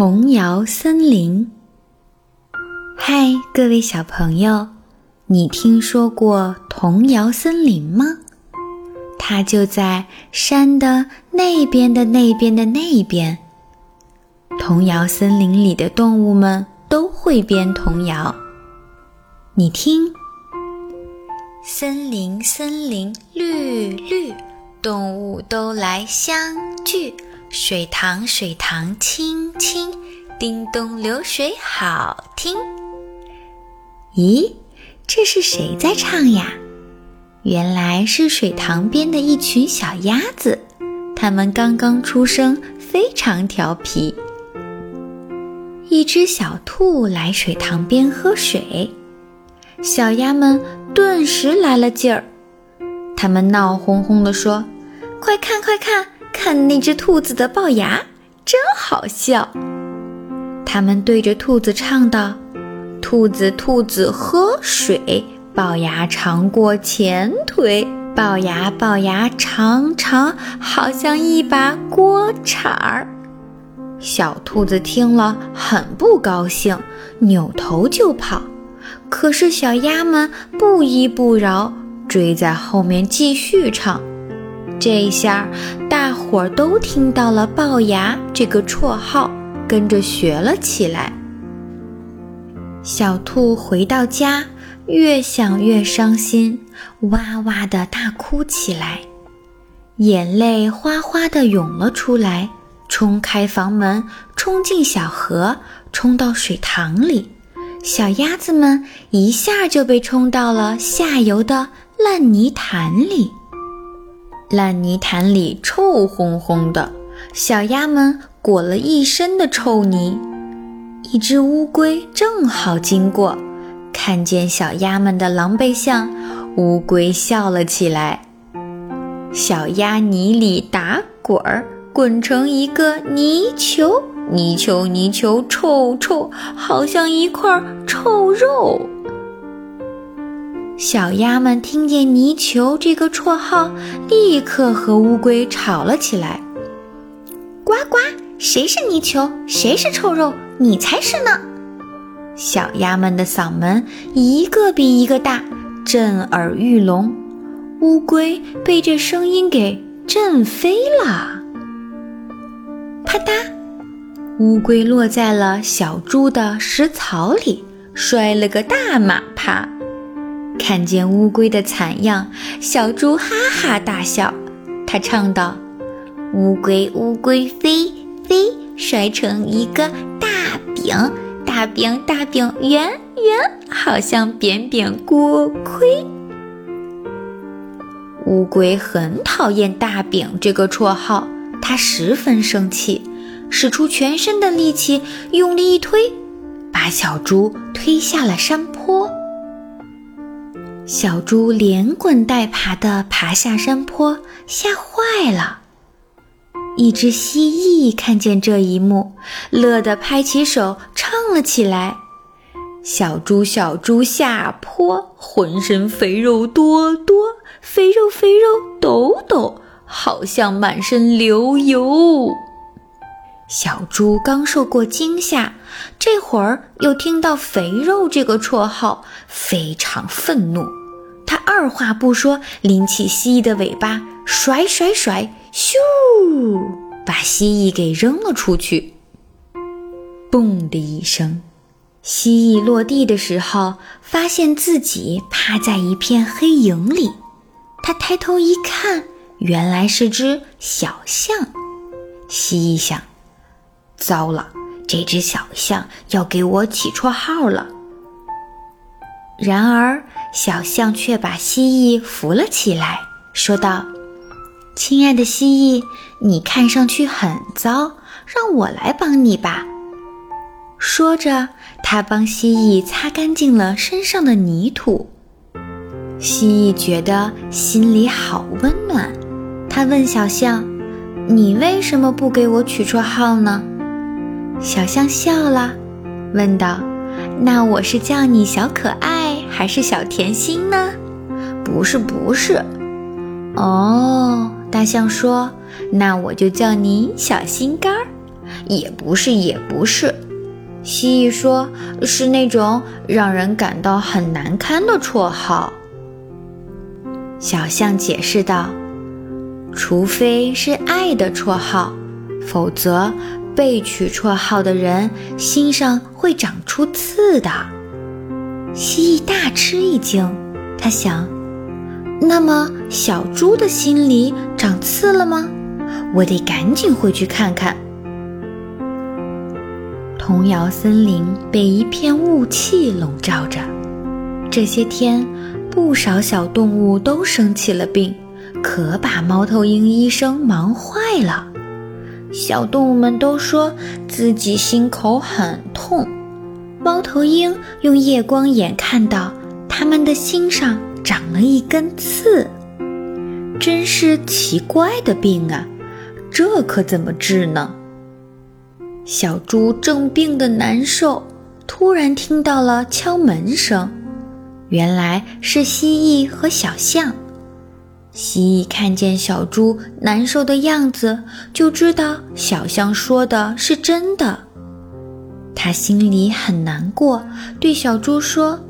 童谣森林。嗨，各位小朋友，你听说过童谣森林吗？它就在山的那边的那边的那边。童谣森林里的动物们都会编童谣。你听，森林森林绿绿，动物都来相聚。水塘水塘清清，叮咚流水好听。咦，这是谁在唱呀？原来是水塘边的一群小鸭子，它们刚刚出生，非常调皮。一只小兔来水塘边喝水，小鸭们顿时来了劲儿，它们闹哄哄地说：“快看快看！”看那只兔子的龅牙，真好笑。他们对着兔子唱道：“兔子，兔子喝水，龅牙长过前腿，龅牙，龅牙长长，好像一把锅铲儿。”小兔子听了很不高兴，扭头就跑。可是小鸭们不依不饶，追在后面继续唱。这一下，大伙儿都听到了“龅牙”这个绰号，跟着学了起来。小兔回到家，越想越伤心，哇哇的大哭起来，眼泪哗哗的涌了出来，冲开房门，冲进小河，冲到水塘里。小鸭子们一下就被冲到了下游的烂泥潭里。烂泥潭里臭烘烘的，小鸭们裹了一身的臭泥。一只乌龟正好经过，看见小鸭们的狼狈相，乌龟笑了起来。小鸭泥里打滚儿，滚成一个泥球，泥球泥球臭臭，好像一块臭肉。小鸭们听见“泥鳅”这个绰号，立刻和乌龟吵了起来。呱呱，谁是泥鳅？谁是臭肉？你才是呢！小鸭们的嗓门一个比一个大，震耳欲聋。乌龟被这声音给震飞了。啪嗒，乌龟落在了小猪的食槽里，摔了个大马趴。看见乌龟的惨样，小猪哈哈大笑。他唱道：“乌龟乌龟飞飞，摔成一个大饼，大饼大饼圆圆，好像扁扁锅盔。”乌龟很讨厌“大饼”这个绰号，它十分生气，使出全身的力气，用力一推，把小猪推下了山坡。小猪连滚带爬地爬下山坡，吓坏了。一只蜥蜴看见这一幕，乐得拍起手唱了起来：“小猪小猪下坡，浑身肥肉多多，肥肉肥肉抖抖，好像满身流油。”小猪刚受过惊吓，这会儿又听到“肥肉”这个绰号，非常愤怒。二话不说，拎起蜥蜴的尾巴，甩甩甩，咻，把蜥蜴给扔了出去。嘣的一声，蜥蜴落地的时候，发现自己趴在一片黑影里。他抬头一看，原来是只小象。蜥蜴想：糟了，这只小象要给我起绰号了。然而，小象却把蜥蜴扶了起来，说道：“亲爱的蜥蜴，你看上去很糟，让我来帮你吧。”说着，他帮蜥蜴擦干净了身上的泥土。蜥蜴觉得心里好温暖，他问小象：“你为什么不给我取绰号呢？”小象笑了，问道：“那我是叫你小可爱？”还是小甜心呢？不是，不是。哦，大象说：“那我就叫你小心肝儿，也不是，也不是。蜥蜴说：“是那种让人感到很难堪的绰号。”小象解释道：“除非是爱的绰号，否则被取绰号的人心上会长出刺的。”蜥蜴大吃一惊，他想：“那么小猪的心里长刺了吗？我得赶紧回去看看。”童谣森林被一片雾气笼罩着。这些天，不少小动物都生起了病，可把猫头鹰医生忙坏了。小动物们都说自己心口很痛。猫头鹰用夜光眼看到，它们的心上长了一根刺。真是奇怪的病啊！这可怎么治呢？小猪正病得难受，突然听到了敲门声，原来是蜥蜴和小象。蜥蜴看见小猪难受的样子，就知道小象说的是真的。他心里很难过，对小猪说：“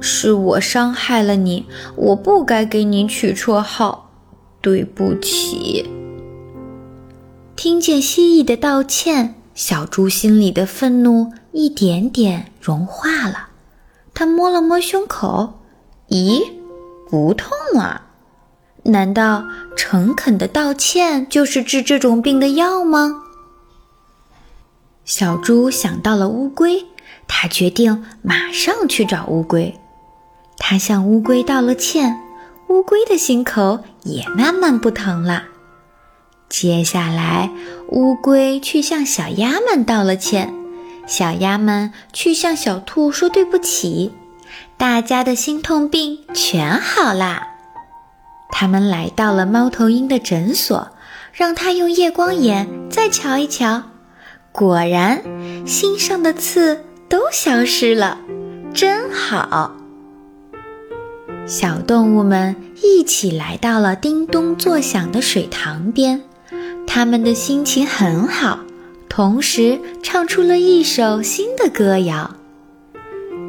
是我伤害了你，我不该给你取绰号，对不起。”听见蜥蜴的道歉。小猪心里的愤怒一点点融化了，他摸了摸胸口，咦，不痛啊？难道诚恳的道歉就是治这种病的药吗？小猪想到了乌龟，他决定马上去找乌龟。他向乌龟道了歉，乌龟的心口也慢慢不疼了。接下来，乌龟去向小鸭们道了歉，小鸭们去向小兔说对不起，大家的心痛病全好啦。他们来到了猫头鹰的诊所，让他用夜光眼再瞧一瞧，果然，心上的刺都消失了，真好。小动物们一起来到了叮咚作响的水塘边。他们的心情很好，同时唱出了一首新的歌谣：“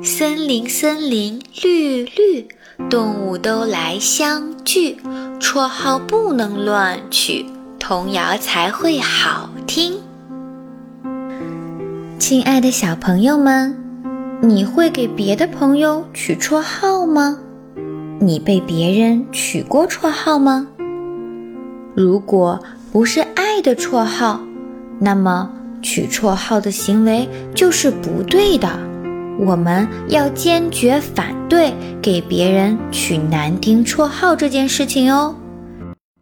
森林，森林绿绿，动物都来相聚，绰号不能乱取，童谣才会好听。”亲爱的小朋友们，你会给别的朋友取绰号吗？你被别人取过绰号吗？如果。不是爱的绰号，那么取绰号的行为就是不对的。我们要坚决反对给别人取男丁绰号这件事情哦。